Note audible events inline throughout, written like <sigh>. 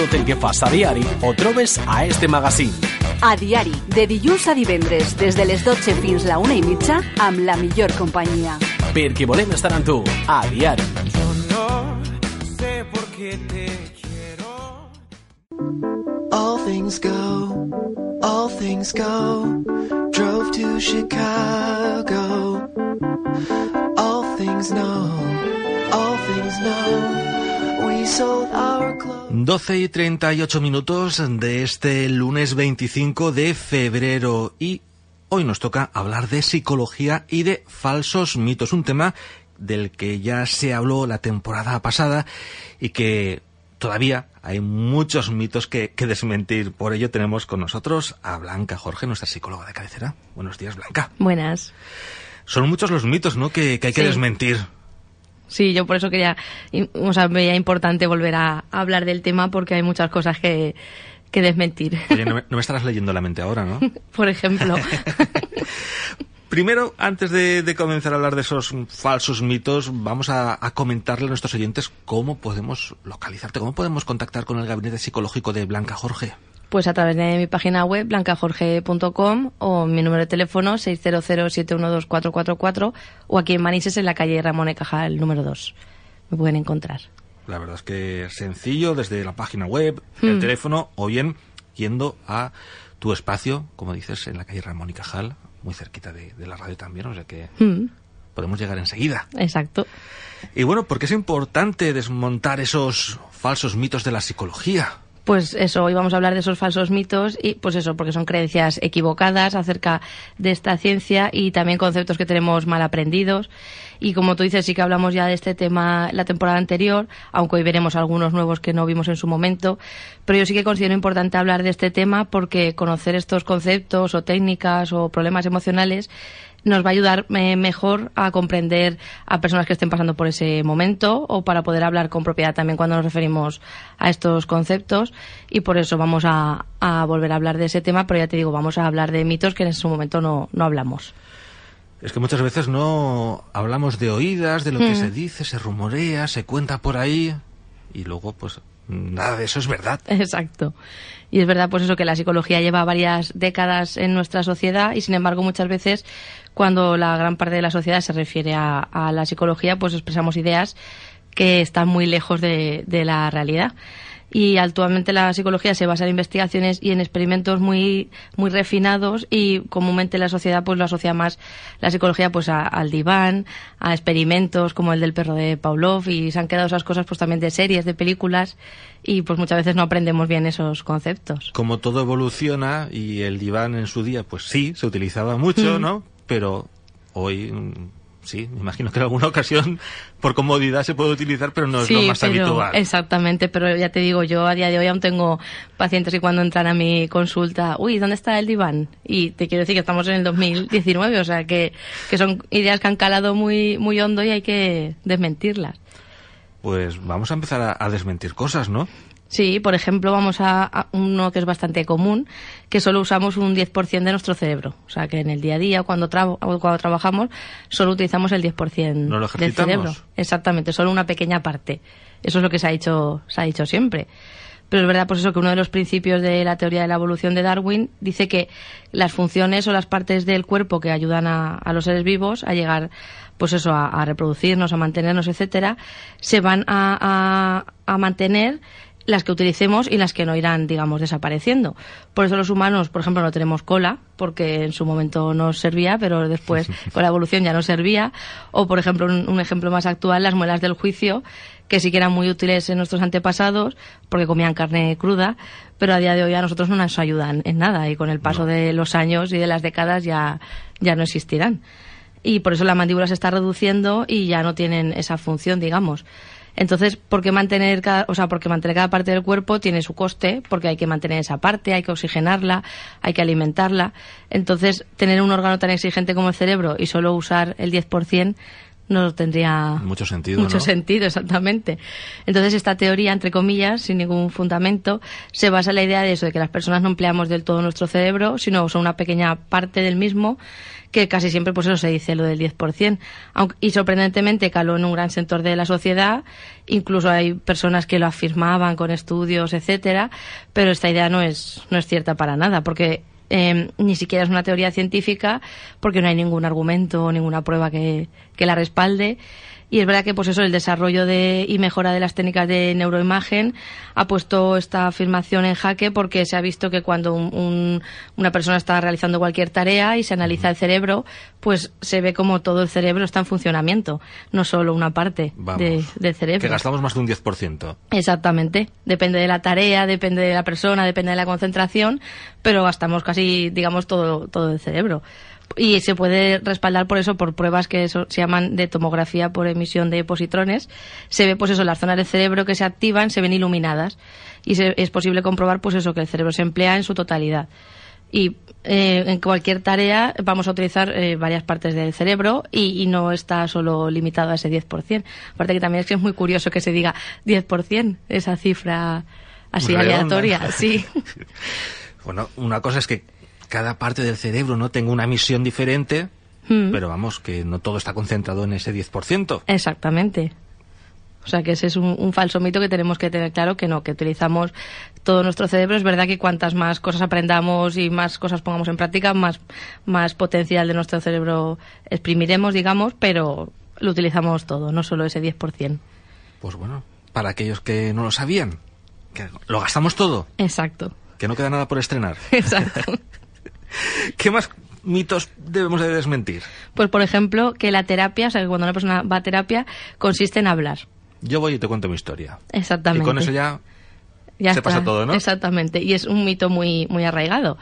tot el que fas a diari ho trobes a este magazín. A diari, de dilluns a divendres, des de les 12 fins la una i mitja, amb la millor companyia. Perquè volem estar amb tu, a diari. Yo no sé por qué te quiero. All things go, all things go. Drove to Chicago. All things know, all things know. 12 y 38 minutos de este lunes 25 de febrero y hoy nos toca hablar de psicología y de falsos mitos, un tema del que ya se habló la temporada pasada y que todavía hay muchos mitos que, que desmentir. Por ello tenemos con nosotros a Blanca Jorge, nuestra psicóloga de cabecera. Buenos días, Blanca. Buenas. Son muchos los mitos, ¿no?, que, que hay que desmentir. Sí, yo por eso quería, o sea, veía importante volver a, a hablar del tema porque hay muchas cosas que, que desmentir. Oye, no me, no me estarás leyendo la mente ahora, ¿no? <laughs> por ejemplo. <laughs> Primero, antes de, de comenzar a hablar de esos falsos mitos, vamos a, a comentarle a nuestros oyentes cómo podemos localizarte, cómo podemos contactar con el gabinete psicológico de Blanca Jorge. Pues a través de mi página web, blancajorge.com o mi número de teléfono 600-712-444 o aquí en Manises en la calle Ramón y Cajal número 2. Me pueden encontrar. La verdad es que sencillo desde la página web, el Mm. teléfono o bien yendo a tu espacio, como dices, en la calle Ramón y Cajal, muy cerquita de, de la radio también, o sea que Mm, podemos llegar enseguida. exacto. Y bueno, porque es importante desmontar esos falsos mitos de la psicología. Pues eso, hoy vamos a hablar de esos falsos mitos y pues eso, porque son creencias equivocadas acerca de esta ciencia y también conceptos que tenemos mal aprendidos. Y como tú dices, sí que hablamos ya de este tema la temporada anterior, aunque hoy veremos algunos nuevos que no vimos en su momento. Pero yo sí que considero importante hablar de este tema porque conocer estos conceptos o técnicas o problemas emocionales nos va a ayudar eh, mejor a comprender a personas que estén pasando por ese momento o para poder hablar con propiedad también cuando nos referimos a estos conceptos y por eso vamos a, a volver a hablar de ese tema, pero ya te digo, vamos a hablar de mitos que en su momento no, no hablamos. Es que muchas veces no hablamos de oídas, de lo que se dice, se rumorea, se cuenta por ahí y luego pues nada de eso es verdad. <laughs> Exacto. Y es verdad, pues eso, que la psicología lleva varias décadas en nuestra sociedad y, sin embargo, muchas veces, cuando la gran parte de la sociedad se refiere a, a la psicología, pues expresamos ideas que están muy lejos de, de la realidad. Y actualmente la psicología se basa en investigaciones y en experimentos muy, muy refinados y comúnmente la sociedad pues lo asocia más la psicología pues a- al diván, a experimentos como el del perro de Pavlov y se han quedado esas cosas pues también de series, de películas y pues muchas veces no aprendemos bien esos conceptos. Como todo evoluciona y el diván en su día pues sí, se utilizaba mucho, ¿no? Pero hoy mm, sí, me imagino que en alguna ocasión por comodidad se puede utilizar, pero no es lo más pero- habitual. Exactamente, pero ya te digo, yo a día de hoy aún tengo pacientes que cuando entran a mi consulta, uy, ¿dónde está el diván? Y te quiero decir que estamos en el 2019, o sea, que, que son ideas que han calado muy, muy hondo y hay que desmentirlas. Pues vamos a empezar a, a desmentir cosas, ¿no? Sí, por ejemplo, vamos a, a uno que es bastante común, que solo usamos un 10% de nuestro cerebro. O sea, que en el día a día, cuando, tra- cuando trabajamos, solo utilizamos el 10% ¿No lo del cerebro. Exactamente, solo una pequeña parte. Eso es lo que se ha dicho, se ha dicho siempre. Pero es verdad, pues eso, que uno de los principios de la teoría de la evolución de Darwin dice que las funciones o las partes del cuerpo que ayudan a, a los seres vivos a llegar, pues eso, a, a reproducirnos, a mantenernos, etcétera, se van a- a mantener las que utilicemos y las que no irán, digamos, desapareciendo. Por eso los humanos, por ejemplo, no tenemos cola, porque en su momento nos servía, pero después <laughs> con la evolución ya no servía. O, por ejemplo, un, un ejemplo más actual, las muelas del juicio, que sí que eran muy útiles en nuestros antepasados, porque comían carne cruda, pero a día de hoy a nosotros no nos ayudan en nada y con el paso de los años y de las décadas ya, ya no existirán. Y por eso la mandíbula se está reduciendo y ya no tienen esa función, digamos. Entonces, ¿por qué mantener cada, o sea, porque mantener cada parte del cuerpo tiene su coste, porque hay que mantener esa parte, hay que oxigenarla, hay que alimentarla. Entonces, tener un órgano tan exigente como el cerebro y solo usar el 10% no tendría Mucho sentido, mucho ¿no? sentido, exactamente. Entonces esta teoría, entre comillas, sin ningún fundamento, se basa en la idea de eso, de que las personas no empleamos del todo nuestro cerebro, sino son una pequeña parte del mismo, que casi siempre pues eso se dice lo del 10%. Aunque, y sorprendentemente caló en un gran sector de la sociedad, incluso hay personas que lo afirmaban con estudios, etcétera, pero esta idea no es, no es cierta para nada, porque eh, ni siquiera es una teoría científica porque no hay ningún argumento o ninguna prueba que, que la respalde. Y es verdad que, pues eso, el desarrollo de, y mejora de las técnicas de neuroimagen ha puesto esta afirmación en jaque porque se ha visto que cuando un- un- una persona está realizando cualquier tarea y se analiza el cerebro, pues se ve como todo el cerebro está en funcionamiento, no solo una parte de- del cerebro. Que gastamos más de un 10%. Exactamente. Depende de la tarea, depende de la persona, depende de la concentración, pero gastamos casi, digamos, todo, todo el cerebro. Y se puede respaldar por eso, por pruebas que eso se llaman de tomografía por emisión de positrones. Se ve, pues eso, las zonas del cerebro que se activan se ven iluminadas. Y se- es posible comprobar, pues eso, que el cerebro se emplea en su totalidad. Y eh, en cualquier tarea vamos a utilizar eh, varias partes del cerebro y, y no está solo limitado a ese 10%. Aparte que también es que es muy curioso que se diga 10%, esa cifra así Redonda. aleatoria. Sí, <laughs> Bueno, una cosa es que cada parte del cerebro no tenga una misión diferente, Mm. pero vamos, que no todo está concentrado en ese 10%. exactamente. O sea que ese es un, un falso mito que tenemos que tener claro que no, que utilizamos todo nuestro cerebro. Es verdad que cuantas más cosas aprendamos y más cosas pongamos en práctica, más, más potencial de nuestro cerebro exprimiremos, digamos, pero lo utilizamos todo, no solo ese 10%. Pues bueno, para aquellos que no lo sabían, que lo gastamos todo, Exacto, que no queda nada por estrenar. <laughs> exacto. <laughs> ¿Qué más mitos debemos de desmentir? Pues, por ejemplo, que la terapia, o sea, que cuando una persona va a terapia, consiste en hablar. Yo voy y te cuento mi historia. Exactamente. Y con eso ya Ya se está. pasa todo, ¿no? Exactamente. Y es un mito muy, muy arraigado.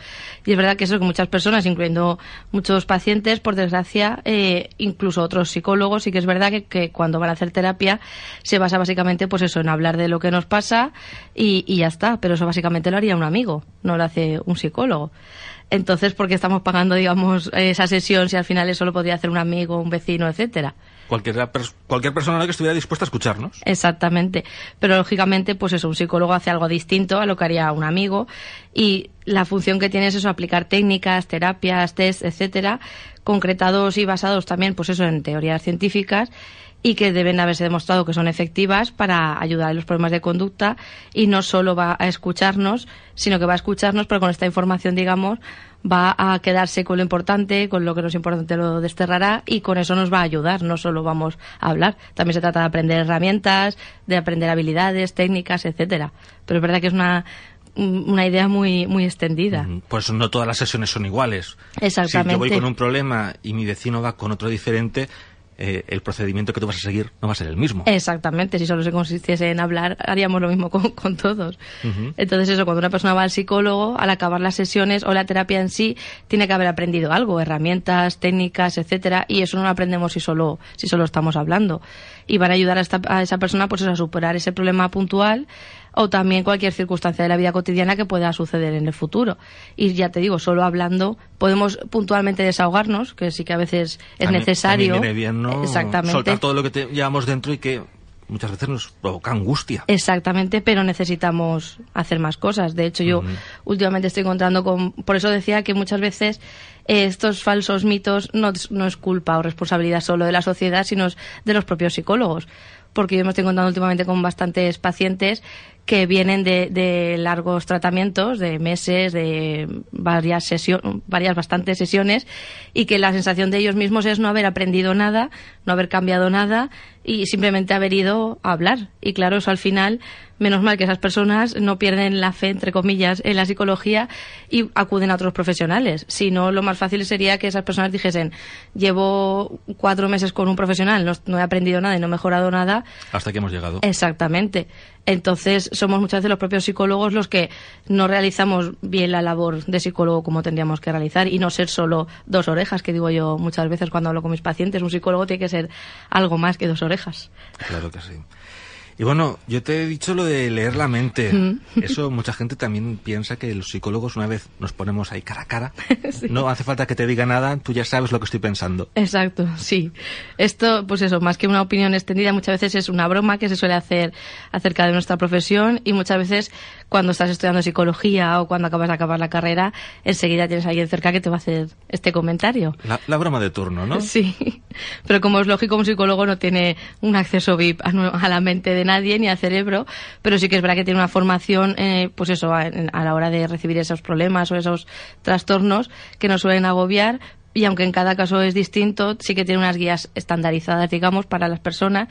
Y es verdad que eso que muchas personas, incluyendo muchos pacientes, por desgracia, eh, incluso otros psicólogos, sí que es verdad que, que cuando van a hacer terapia se basa básicamente pues eso, en hablar de lo que nos pasa y, y ya está. Pero eso básicamente lo haría un amigo, no lo hace un psicólogo. Entonces, ¿por qué estamos pagando, digamos, esa sesión si al final eso lo podría hacer un amigo, un vecino, etcétera? Cualquier, cualquier persona que estuviera dispuesta a escucharnos. Exactamente. Pero lógicamente, pues eso, un psicólogo hace algo distinto a lo que haría un amigo y la función que tiene es eso, aplicar técnicas, terapias, test, etcétera, concretados y basados también, pues eso, en teorías científicas y que deben haberse demostrado que son efectivas para ayudar en los problemas de conducta y no solo va a escucharnos, sino que va a escucharnos, pero con esta información, digamos, va a quedarse con lo importante, con lo que no es importante lo desterrará y con eso nos va a ayudar, no solo vamos a hablar. También se trata de aprender herramientas, de aprender habilidades, técnicas, etcétera. Pero es verdad que es una, una idea muy, muy extendida. Mm, Por eso no todas las sesiones son iguales. Exactamente. Si yo voy con un problema y mi vecino va con otro diferente, eh, el procedimiento que tú vas a seguir no va a ser el mismo. Exactamente, si solo se consistiese en hablar, haríamos lo mismo <laughs> con, con todos. Entonces eso, cuando una persona va al psicólogo, al acabar las sesiones o la terapia en sí, tiene que haber aprendido algo, herramientas, técnicas, etcétera, y eso no lo aprendemos si solo, si solo estamos hablando. Y van a ayudar a, esta- a esa persona pues a superar ese problema puntual o también cualquier circunstancia de la vida cotidiana que pueda suceder en el futuro. Y ya te digo, solo hablando podemos puntualmente desahogarnos, que sí que a veces es necesario. también viene bien, ¿no? Exactamente. Soltar todo lo que te- llevamos dentro y que muchas veces nos provoca angustia. Exactamente, pero necesitamos hacer más cosas. De hecho, yo últimamente estoy encontrando con... Por eso decía que muchas veces eh, estos falsos mitos no, no es culpa o responsabilidad solo de la sociedad, sino de los propios psicólogos. Porque yo me estoy encontrando últimamente con bastantes pacientes que vienen de, de largos tratamientos, de meses, de varias sesiones, varias bastantes sesiones, y que la sensación de ellos mismos es no haber aprendido nada, no haber cambiado nada y simplemente haber ido a hablar. Y claro, eso al final, menos mal que esas personas no pierden la fe, entre comillas, en la psicología y acuden a otros profesionales. Si no, lo más fácil sería que esas personas dijesen, llevo cuatro meses con un profesional, no, no he aprendido nada y no he mejorado nada, Hasta que hemos llegado. Exactamente. Entonces, somos muchas veces los propios psicólogos los que no realizamos bien la labor de psicólogo como tendríamos que realizar y no ser solo dos orejas, que digo yo muchas veces cuando hablo con mis pacientes. Un psicólogo tiene que ser algo más que dos orejas. Claro que sí. Y bueno, yo te he dicho lo de leer la mente. Mm. Eso mucha gente también piensa que los psicólogos una vez nos ponemos ahí cara a cara, <laughs> no hace falta que te diga nada, tú ya sabes lo que estoy pensando. Exacto, sí. Esto, pues eso, más que una opinión extendida, muchas veces es una broma que se suele hacer acerca de nuestra profesión y muchas veces cuando estás estudiando psicología o cuando acabas de acabar la carrera, enseguida tienes a alguien cerca que te va a hacer este comentario. La, la broma de turno, ¿no? Sí, <laughs> pero como es lógico, un psicólogo no tiene un acceso VIP a la mente de nadie ni al cerebro, pero sí que es verdad que tiene una formación, eh, pues eso, a, a la hora de recibir esos problemas o esos trastornos que nos suelen agobiar. Y aunque en cada caso es distinto, sí que tiene unas guías estandarizadas, digamos, para las personas,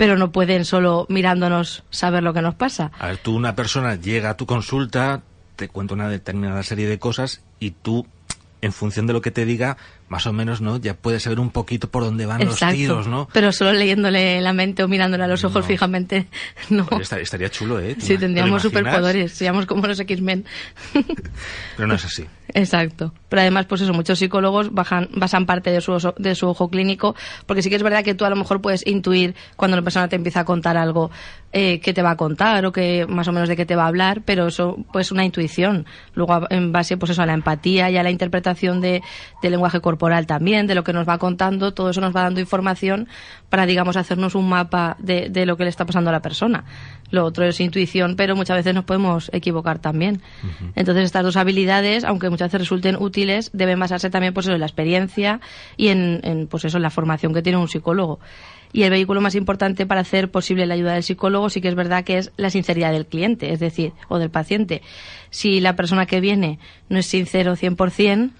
pero no pueden solo mirándonos saber lo que nos pasa. A ver, tú una persona llega a tu consulta, te cuenta una determinada serie de cosas y tú, en función de lo que te diga, más o menos, ¿no? Ya puedes saber un poquito por dónde van los tiros, ¿no? Pero solo leyéndole la mente o mirándole a los ojos No. fijamente, <laughs> no. Estaría chulo, ¿eh? ¿Te Sí, tendríamos superpoderes, seríamos como los X-Men. <laughs> Pero no es así. Exacto. Pero además, pues eso, muchos psicólogos bajan, basan parte de su, oso- de su ojo clínico, porque sí que es verdad que tú a lo mejor puedes intuir cuando una persona te empieza a contar algo eh, que te va a contar o que más o menos de qué te va a hablar, pero eso pues una intuición. Luego, en base pues eso a la empatía y a la interpretación de, del lenguaje corporal también, de lo que nos va contando, todo eso nos va dando información para, digamos, hacernos un mapa de, de lo que le está pasando a la persona. Lo otro es intuición, pero muchas veces nos podemos equivocar también. Entonces, estas dos habilidades, aunque muchas veces resulten útiles, deben basarse también pues, eso, en la experiencia y en, en, pues eso, en la formación que tiene un psicólogo. Y el vehículo más importante para hacer posible la ayuda del psicólogo sí que es verdad que es la sinceridad del cliente, es decir, o del paciente. Si la persona que viene no es sincero 100%,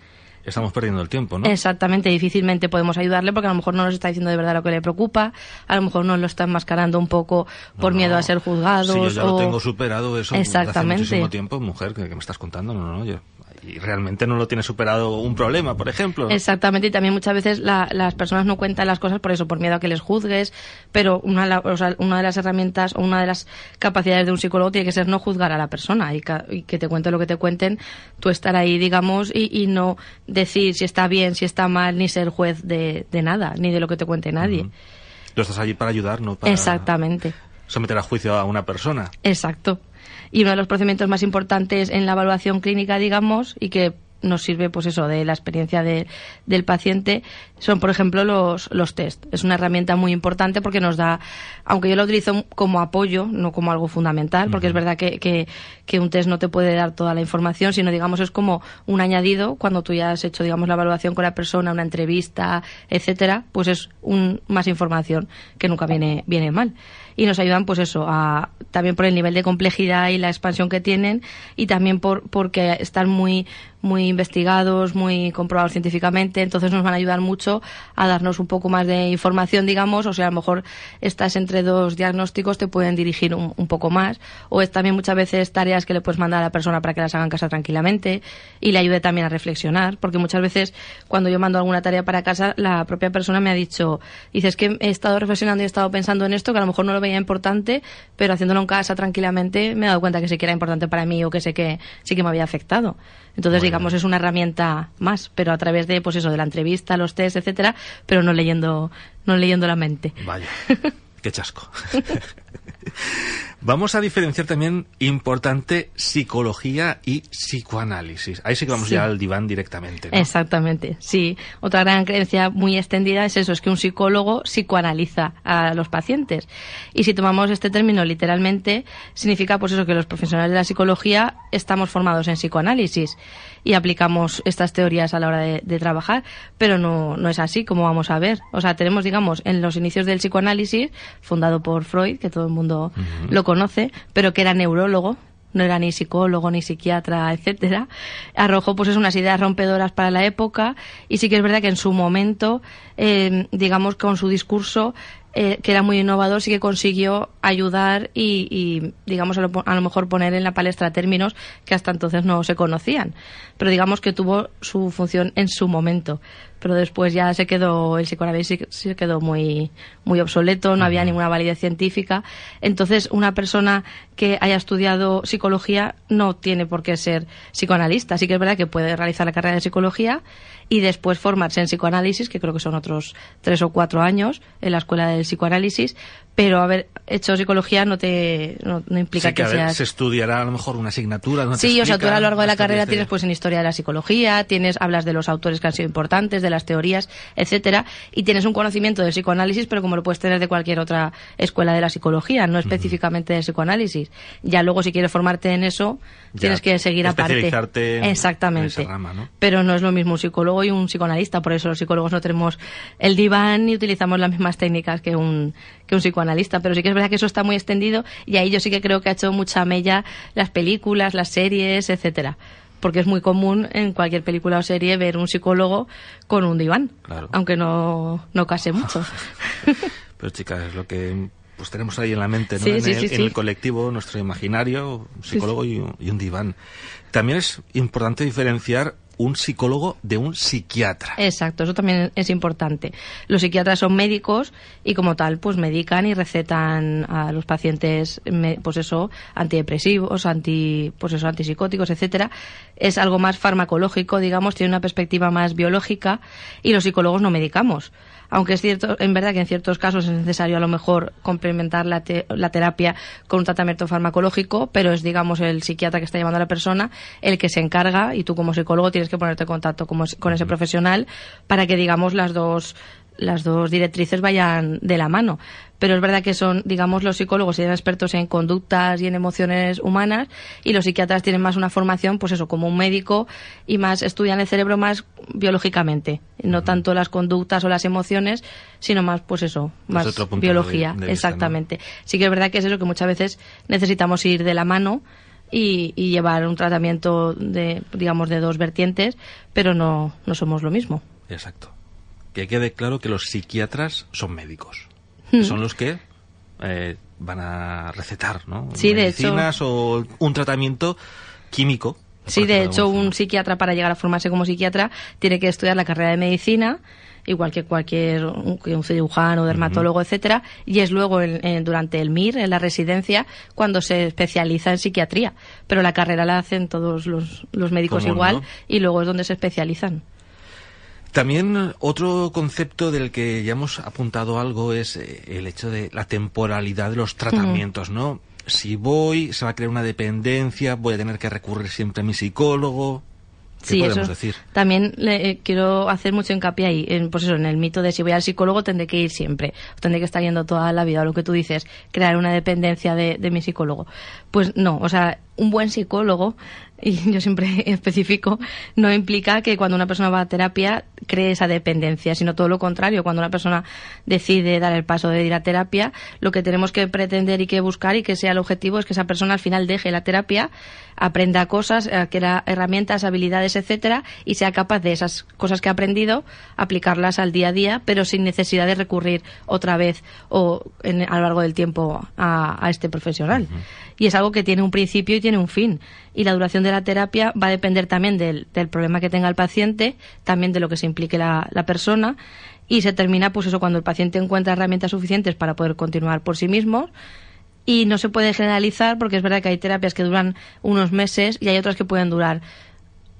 Estamos perdiendo el tiempo, ¿no? Exactamente, difícilmente podemos ayudarle porque a lo mejor no nos está diciendo de verdad lo que le preocupa, a lo mejor nos lo está enmascarando un poco por No, miedo no. a ser juzgados. Sí, yo ya o... lo tengo superado eso desde hace Exactamente. muchísimo tiempo, mujer, que, que me estás contando, no, no, yo. Y realmente no lo tiene superado un problema, por ejemplo. Exactamente, y también muchas veces la- las personas no cuentan las cosas por eso, por miedo a que les juzgues, pero una, o sea, una de las herramientas o una de las capacidades de un psicólogo tiene que ser no juzgar a la persona y, ca- y que te cuente lo que te cuenten, tú estar ahí, digamos, y, y no decir si está bien, si está mal, ni ser juez de, de nada, ni de lo que te cuente nadie. Tú estás allí para ayudar, no para Exactamente. someter a juicio a una persona. Exacto. Y uno de los procedimientos más importantes en la evaluación clínica, digamos, y que nos sirve, pues eso, de la experiencia de- del paciente, son, por ejemplo, los, los test. Es una herramienta muy importante porque nos da, aunque yo lo utilizo como apoyo, no como algo fundamental, porque es verdad que, que, que un test no te puede dar toda la información, sino, digamos, es como un añadido cuando tú ya has hecho, digamos, la evaluación con la persona, una entrevista, etcétera, pues es un, más información que nunca viene, viene mal y nos ayudan pues eso a también por el nivel de complejidad y la expansión que tienen y también por porque están muy muy investigados, muy comprobados científicamente, entonces nos van a ayudar mucho a darnos un poco más de información, digamos, o sea, a lo mejor estás entre dos diagnósticos, te pueden dirigir un, un poco más, o es también muchas veces tareas que le puedes mandar a la persona para que las haga en casa tranquilamente y le ayude también a reflexionar, porque muchas veces cuando yo mando alguna tarea para casa, la propia persona me ha dicho, dices que he estado reflexionando y he estado pensando en esto, que a lo mejor no lo veía importante, pero haciéndolo en casa tranquilamente me he dado cuenta que sí que era importante para mí o que sé que sí que me había afectado. Entonces, Muy digamos, es una herramienta más, pero a través de, pues eso, de la entrevista, los test, etcétera, pero no leyendo, no leyendo la mente. Vaya, <laughs> qué chasco. <laughs> Vamos a diferenciar también importante psicología y psicoanálisis. Ahí sí que vamos Sí. ya al diván directamente. ¿no? Exactamente, sí. Otra gran creencia muy extendida es eso, es que un psicólogo psicoanaliza a los pacientes. Y si tomamos este término literalmente, significa pues eso, que los profesionales de la psicología estamos formados en psicoanálisis y aplicamos estas teorías a la hora de, de trabajar, pero no, no es así como vamos a ver. O sea, tenemos, digamos, en los inicios del psicoanálisis, fundado por Freud, que todo el mundo lo conoce, pero que era neurólogo, no era ni psicólogo ni psiquiatra, etcétera, arrojó pues es unas ideas rompedoras para la época y sí que es verdad que en su momento, eh, digamos con su discurso eh, que era muy innovador, sí que consiguió ayudar y, y, digamos a lo, a lo mejor poner en la palestra términos que hasta entonces no se conocían, pero digamos que tuvo su función en su momento pero después ya se quedó el psicoanálisis se quedó muy muy obsoleto no había ninguna validez científica. Entonces una persona que haya estudiado psicología no tiene por qué ser psicoanalista. Sí que es verdad que puede realizar la carrera de psicología y después formarse en psicoanálisis que creo que son otros tres o cuatro años en la escuela del psicoanálisis pero haber hecho psicología no te no, no implica Sí, que, que a ver, seas se estudiará a lo mejor una asignatura. Sí, o sea, tú a lo largo de la carrera tienes pues en historia de la psicología, tienes hablas de los autores que han sido importantes, de las teorías, etcétera, y tienes un conocimiento de psicoanálisis, pero como lo puedes tener de cualquier otra escuela de la psicología, no específicamente de psicoanálisis. Ya luego si quieres formarte en eso, Ya, tienes que seguir aparte. especializarte en- Exactamente. en esa rama, ¿no? Pero no es lo mismo un psicólogo y un psicoanalista, por eso los psicólogos no tenemos el diván ni utilizamos las mismas técnicas que un, que un psicoanalista. Pero sí que es verdad que eso está muy extendido y ahí yo sí que creo que ha hecho mucha mella las películas, las series, etcétera. Porque es muy común en cualquier película o serie ver un psicólogo con un diván, Claro. aunque no, no case mucho. <laughs> Pero chicas, es lo que pues tenemos ahí en la mente, ¿no? Sí, en, sí, el, sí, en el colectivo, nuestro imaginario, un psicólogo y, un, y un diván. También es importante diferenciar un psicólogo de un psiquiatra. Exacto, eso también es importante. Los psiquiatras son médicos y como tal, pues medican y recetan a los pacientes, pues eso, antidepresivos, anti, pues eso, antipsicóticos, etcétera. Es algo más farmacológico, digamos, tiene una perspectiva más biológica y los psicólogos no medicamos. Aunque es cierto, en verdad que en ciertos casos es necesario a lo mejor complementar la, te- la terapia con un tratamiento farmacológico, pero es, digamos, el psiquiatra que está llevando a la persona el que se encarga y tú como psicólogo tienes ponerte en contacto con ese profesional para que, digamos, las dos las dos directrices vayan de la mano. Pero es verdad que son, digamos, los psicólogos y expertos en conductas y en emociones humanas y los psiquiatras tienen más una formación, pues eso, como un médico y más estudian el cerebro más biológicamente, no tanto las conductas o las emociones, sino más, pues eso, más de- biología, de vista, ¿no? exactamente. Sí que es verdad que es eso que muchas veces necesitamos ir de la mano y, y llevar un tratamiento de, digamos, de dos vertientes, pero no, no somos lo mismo. Exacto. Que quede claro que los psiquiatras son médicos. Hmm. Son los que eh, van a recetar, ¿no? Sí, de hecho- Medicinas o un tratamiento químico. Sí, de hecho, un psiquiatra para llegar a formarse como psiquiatra tiene que estudiar la carrera de medicina, igual que cualquier un, que un cirujano, dermatólogo, etcétera, y es luego en- en- durante el MIR, en la residencia, cuando se especializa en psiquiatría. Pero la carrera la hacen todos los, los médicos igual ¿no? y luego es donde se especializan. También otro concepto del que ya hemos apuntado algo es eh, el hecho de la temporalidad de los tratamientos, ¿no? Si voy, se va a crear una dependencia, voy a tener que recurrir siempre a mi psicólogo. ¿Qué Sí, podemos eso. decir? También le, eh, quiero hacer mucho hincapié ahí, en, pues eso, en el mito de si voy al psicólogo tendré que ir siempre, tendré que estar yendo toda la vida, o lo que tú dices, crear una dependencia de, de mi psicólogo. Pues no, o sea, un buen psicólogo, <laughs> y yo siempre <laughs> especifico, no implica que cuando una persona va a terapia cree esa dependencia, sino todo lo contrario. Cuando una persona decide dar el paso de ir a terapia, lo que tenemos que pretender y que buscar y que sea el objetivo es que esa persona al final deje la terapia, aprenda cosas, adquiera herramientas, habilidades, etcétera, y sea capaz de esas cosas que ha aprendido aplicarlas al día a día, pero sin necesidad de recurrir otra vez o en- a lo largo del tiempo a, a este profesional. Y es algo que tiene un principio y tiene un fin. Y la duración de la terapia va a depender también del, del problema que tenga el paciente, también de lo que se implique la, la persona. Y se termina, pues eso, cuando el paciente encuentra herramientas suficientes para poder continuar por sí mismo. Y no se puede generalizar porque es verdad que hay terapias que duran unos meses y hay otras que pueden durar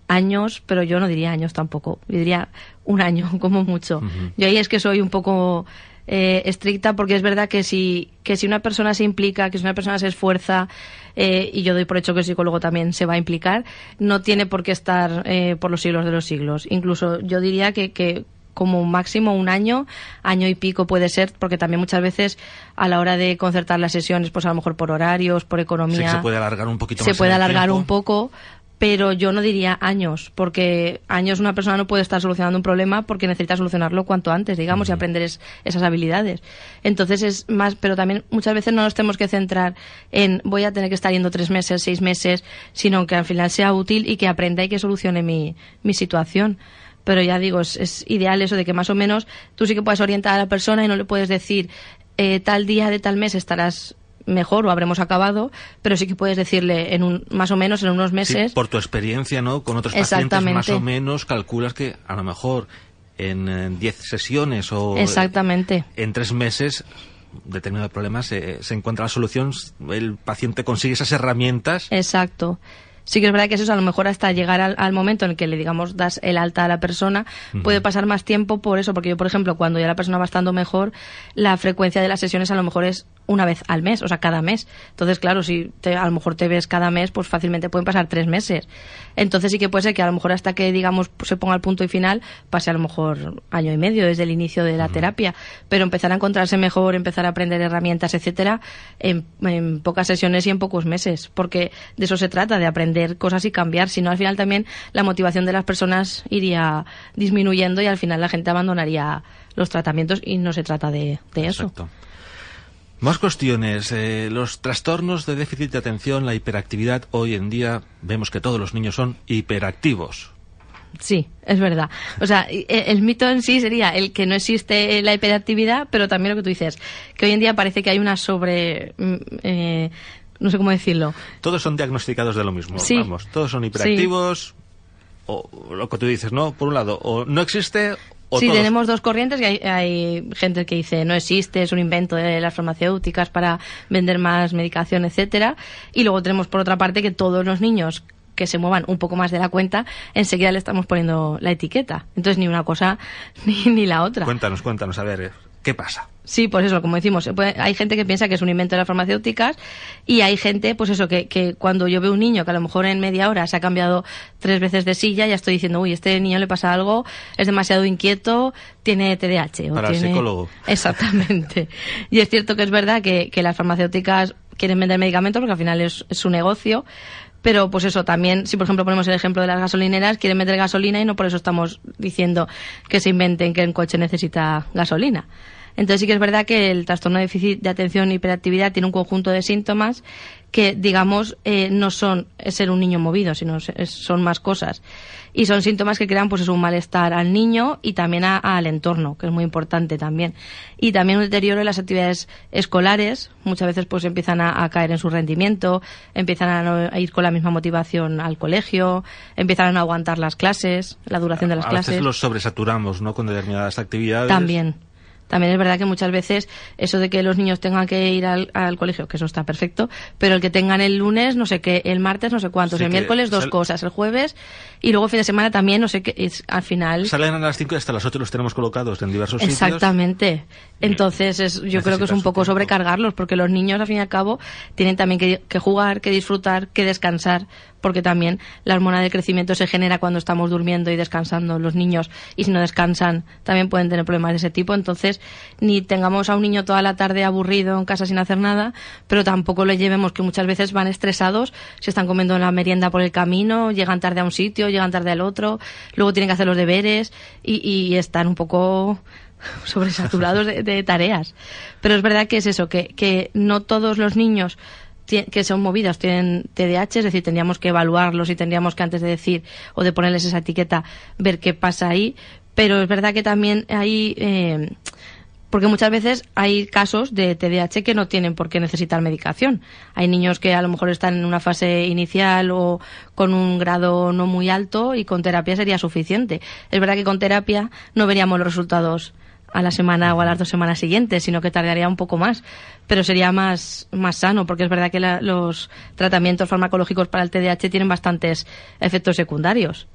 años, pero yo no diría años tampoco. Yo diría un año, <laughs> como mucho. Yo ahí es que soy un poco eh, estricta porque es verdad que si, que si una persona se implica, que si una persona se esfuerza, eh, y yo doy por hecho que el psicólogo también se va a implicar, no tiene por qué estar eh, por los siglos de los siglos. Incluso yo diría que, que como máximo un año, año y pico puede ser, porque también muchas veces a la hora de concertar las sesiones, pues a lo mejor por horarios, por Sí economía que se puede alargar un poquito se más. puede alargar tiempo. un poco, pero yo no diría años, porque años una persona no puede estar solucionando un problema porque necesita solucionarlo cuanto antes, digamos, y aprender es- esas habilidades. Entonces es más, pero también muchas veces no nos tenemos que centrar en voy a tener que estar yendo tres meses, seis meses, sino que al final sea útil y que aprenda y que solucione mi, mi situación. Pero ya digo, es, es ideal eso de que más o menos tú sí que puedes orientar a la persona y no le puedes decir eh, tal día de tal mes estarás mejor o habremos acabado, pero sí que puedes decirle en un, más o menos en unos Sí, meses. por tu experiencia, ¿no? Con otros pacientes, más o menos, calculas que a lo mejor en eh, 10 sesiones o Exactamente. en tres meses determinado problema se, se encuentra la solución, el paciente consigue esas herramientas Exacto. Sí que es verdad que eso a lo mejor hasta llegar al, al momento en el que le digamos das el alta a la persona puede pasar más tiempo por eso, porque yo por ejemplo cuando ya la persona va estando mejor la frecuencia de las sesiones a lo mejor es una vez al mes, o sea, cada mes. Entonces, claro, si te- a lo mejor te ves cada mes, pues fácilmente pueden pasar tres meses. Entonces sí que puede ser que a lo mejor hasta que, digamos, se ponga el punto y final, pase a lo mejor año y medio desde el inicio de la terapia. Pero empezar a encontrarse mejor, empezar a aprender herramientas, etcétera, en, en pocas sesiones y en pocos meses. Porque de eso se trata, de aprender cosas y cambiar. Si no, al final también la motivación de las personas iría disminuyendo y al final la gente abandonaría los tratamientos y no se trata de, de eso. Más cuestiones. Eh, los trastornos de déficit de atención, la hiperactividad. Hoy en día vemos que todos los niños son hiperactivos. Sí, es verdad. O sea, e- el mito en sí sería el que no existe la hiperactividad, pero también lo que tú dices, que hoy en día parece que hay una sobre... mm, eh, no sé cómo decirlo. Todos son diagnosticados de lo mismo. Sí. Vamos, todos son hiperactivos. O lo que tú dices, ¿no? Por un lado, o no existe sí, todos- tenemos dos corrientes y hay, hay gente que dice no existe, es un invento de las farmacéuticas para vender más medicación, etcétera. Y luego tenemos por otra parte que todos los niños que se muevan un poco más de la cuenta, enseguida le estamos poniendo la etiqueta. Entonces ni una cosa <laughs> ni, ni la otra. Cuéntanos, cuéntanos, a ver, ¿qué pasa? Sí, por eso, como decimos, hay gente que piensa que es un invento de las farmacéuticas y hay gente, pues eso, que, que cuando yo veo un niño que a lo mejor en media hora se ha cambiado tres veces de silla, ya estoy diciendo, uy, este niño le pasa algo, es demasiado inquieto, tiene TDAH. O Para el psicólogo. Exactamente. y es cierto que es verdad que, que las farmacéuticas quieren vender medicamentos porque al final es, es su negocio. Pero pues eso también, si por ejemplo ponemos el ejemplo de las gasolineras, quieren vender gasolina y no por eso estamos diciendo que se inventen que un coche necesita gasolina. Entonces sí que es verdad que el trastorno de déficit de atención y hiperactividad tiene un conjunto de síntomas que, digamos, eh, no son ser un niño movido, sino son más cosas. Y son síntomas que crean pues es un malestar al niño y también a- al entorno, que es muy importante también. Y también un deterioro en las actividades escolares, muchas veces pues empiezan a, a caer en su rendimiento, empiezan a, no- a ir con la misma motivación al colegio, empiezan a no aguantar las clases, la duración de las a clases. veces los sobresaturamos, ¿no? Con determinadas actividades. También. También es verdad que muchas veces eso de que los niños tengan que ir al, al colegio, que eso está perfecto, pero el que tengan el lunes, no sé qué, el martes, no sé cuántos, Sí, el miércoles dos cosas, el jueves y luego fin de semana también, no sé qué, es, al final. Salen a las 5 y hasta las 8 los tenemos colocados en diversos sitios. Exactamente. Entonces, es, yo creo que es un poco sobrecargarlos, porque los niños, al fin y al cabo, tienen también que, que jugar, que disfrutar, que descansar, porque también la hormona del crecimiento se genera cuando estamos durmiendo y descansando los niños, y si no descansan, también pueden tener problemas de ese tipo. Entonces, ni tengamos a un niño toda la tarde aburrido en casa sin hacer nada, pero tampoco le llevemos que muchas veces van estresados, se están comiendo la merienda por el camino, llegan tarde a un sitio, llegan tarde al otro, luego tienen que hacer los deberes y, y están un poco <laughs> sobresaturados de, de tareas. Pero es verdad que es eso, que, que no todos los niños que son movidos tienen TDAH, es decir, tendríamos que evaluarlos y tendríamos que antes de decir o de ponerles esa etiqueta ver qué pasa ahí. Pero es verdad que también hay... eh, porque muchas veces hay casos de TDAH que no tienen por qué necesitar medicación. Hay niños que a lo mejor están en una fase inicial o con un grado no muy alto y con terapia sería suficiente. Es verdad que con terapia no veríamos los resultados a la semana o a las dos semanas siguientes, sino que tardaría un poco más, pero sería más, más sano, porque es verdad que la- los tratamientos farmacológicos para el TDAH tienen bastantes efectos secundarios.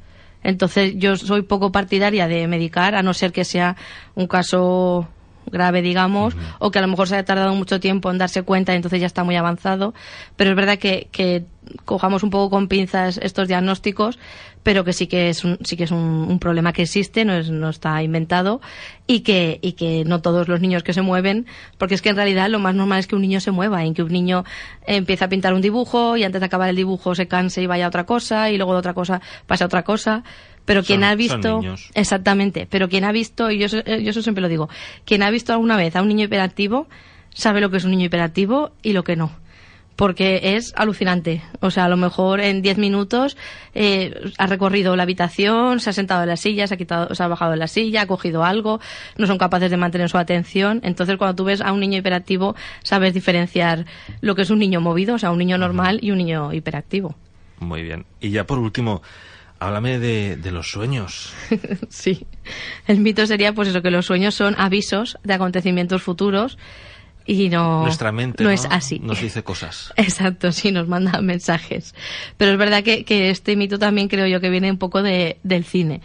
Entonces yo soy poco partidaria de medicar, a no ser que sea un caso grave, digamos, o que a lo mejor se haya tardado mucho tiempo en darse cuenta y entonces ya está muy avanzado. Pero es verdad que, que cojamos un poco con pinzas estos diagnósticos, pero que sí que es un, sí que es un, un problema que existe, no, es, no está inventado, y que, y que no todos los niños que se mueven, porque es que en realidad lo más normal es que un niño se mueva, en que un niño empieza a pintar un dibujo y antes de acabar el dibujo se canse y vaya a otra cosa, y luego de otra cosa pasa a otra cosa. Pero quien Son- ha visto, exactamente, pero quien ha visto, y yo, eso- yo eso siempre lo digo, quien ha visto alguna vez a un niño hiperactivo, sabe lo que es un niño hiperactivo y lo que no. Porque es alucinante. O sea, a lo mejor en 10 minutos eh, ha recorrido la habitación, se ha sentado en la silla, se ha, quitado, se ha bajado de la silla, ha cogido algo, no son capaces de mantener su atención. Entonces, cuando tú ves a un niño hiperactivo, sabes diferenciar lo que es un niño movido, o sea, un niño normal y un niño hiperactivo. Muy bien. Y ya por último, háblame de, de los sueños. <laughs> Sí. El mito sería pues eso, que los sueños son avisos de acontecimientos futuros. y no, Nuestra mente no ¿no? es así. nos dice cosas. <laughs> Exacto, sí, nos manda <laughs> mensajes. Pero es verdad que, que este mito también creo yo que viene un poco de, del cine.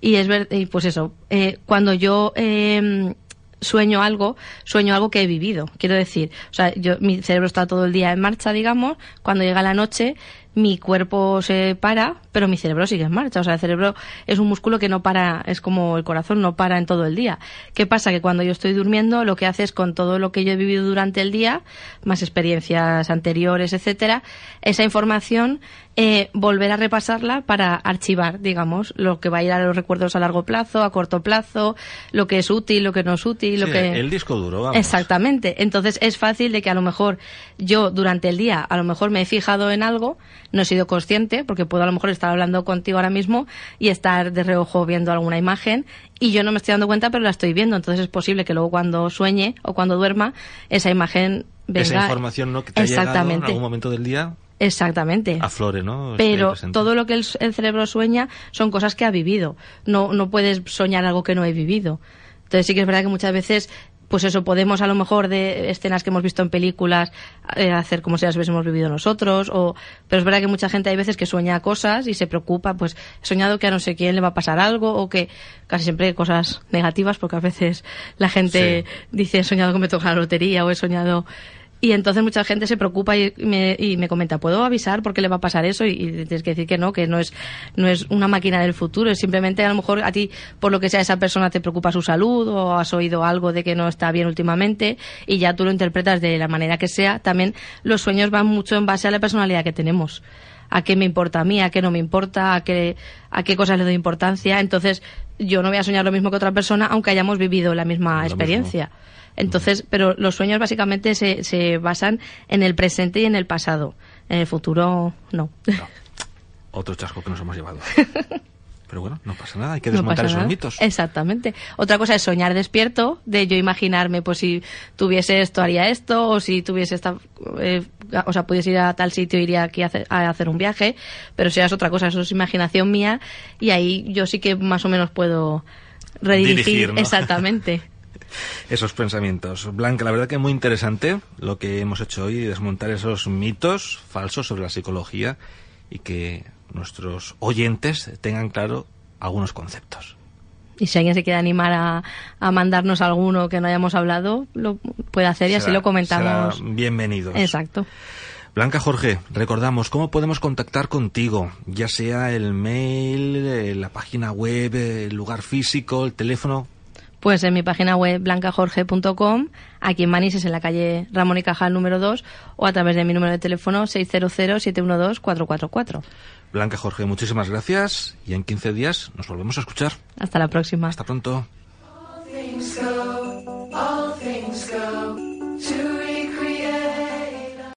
Y es ver, y pues eso, eh, cuando yo eh, sueño algo, sueño algo que he vivido. Quiero decir, o sea, yo, mi cerebro está todo el día en marcha, digamos, cuando llega la noche, mi cuerpo se para, pero mi cerebro sigue en marcha. O sea, el cerebro es un músculo que no para, es como el corazón, no para en todo el día. ¿Qué pasa? Que cuando yo estoy durmiendo, lo que hace es con todo lo que yo he vivido durante el día, más experiencias anteriores, etcétera, esa información, eh, volver a repasarla para archivar, digamos, lo que va a ir a los recuerdos a largo plazo, a corto plazo, lo que es útil, lo que no es útil, lo Sí, que... El disco duro, vamos. Exactamente. Entonces es fácil de que a lo mejor yo durante el día, a lo mejor me he fijado en algo, no he sido consciente, porque puedo a lo mejor estar hablando contigo ahora mismo y estar de reojo viendo alguna imagen y yo no me estoy dando cuenta, pero la estoy viendo. Entonces es posible que luego cuando sueñe o cuando duerma, esa imagen venga. Esa información ¿no? que te ha llegado en algún momento del día Exactamente. aflore, ¿no? Pero todo lo que el, el cerebro sueña son cosas que ha vivido. No, no puedes soñar algo que no he vivido. Entonces sí que es verdad que muchas veces, pues eso, podemos a lo mejor de escenas que hemos visto en películas eh, hacer como si las hubiésemos vivido nosotros. O, pero es verdad que mucha gente hay veces que sueña cosas y se preocupa, pues he soñado que a no sé quién le va a pasar algo o que casi siempre cosas negativas porque a veces la gente Sí. dice he soñado que me toca la lotería o he soñado... Y entonces mucha gente se preocupa y me, y me comenta, ¿puedo avisar por qué le va a pasar eso? Y, y tienes que decir que no, que no es, no es una máquina del futuro, es simplemente a lo mejor a ti, por lo que sea, esa persona te preocupa su salud o has oído algo de que no está bien últimamente y ya tú lo interpretas de la manera que sea. También los sueños van mucho en base a la personalidad que tenemos a qué me importa a mí, a qué no me importa, a qué, a qué cosas le doy importancia. Entonces, yo no voy a soñar lo mismo que otra persona, aunque hayamos vivido la misma Lo experiencia. Entonces, pero los sueños básicamente se, se basan en el presente y en el pasado. En el futuro, no. <laughs> Otro chasco que nos hemos llevado. <laughs> Pero bueno, no pasa nada, hay que desmontar esos nada. mitos. Exactamente. Otra cosa es soñar despierto, de yo imaginarme, pues si tuviese esto, haría esto, o si tuviese esta, eh, o sea, pudiese ir a tal sitio, iría aquí a hacer, a hacer un viaje, pero si es otra cosa, eso es imaginación mía, y ahí yo sí que más o menos puedo redirigir. Dirigir, ¿no? Exactamente. <laughs> Esos pensamientos. Blanca, la verdad que muy interesante lo que hemos hecho hoy, desmontar esos mitos falsos sobre la psicología y que nuestros oyentes tengan claro algunos conceptos. Y si alguien se quiere animar a, a mandarnos alguno que no hayamos hablado, lo puede hacer y así lo comentamos. bienvenidos. Exacto. Blanca Jorge, recordamos cómo podemos contactar contigo, ya sea el mail, eh, la página web, el lugar físico, el teléfono. Pues en mi página web blancajorge.com, aquí en Manises, en la calle Ramón y Cajal número 2, o a través de mi número de teléfono 600-712-444. Blanca Jorge, muchísimas gracias y en 15 días nos volvemos a escuchar. Hasta la próxima. Hasta pronto. things go, all things go to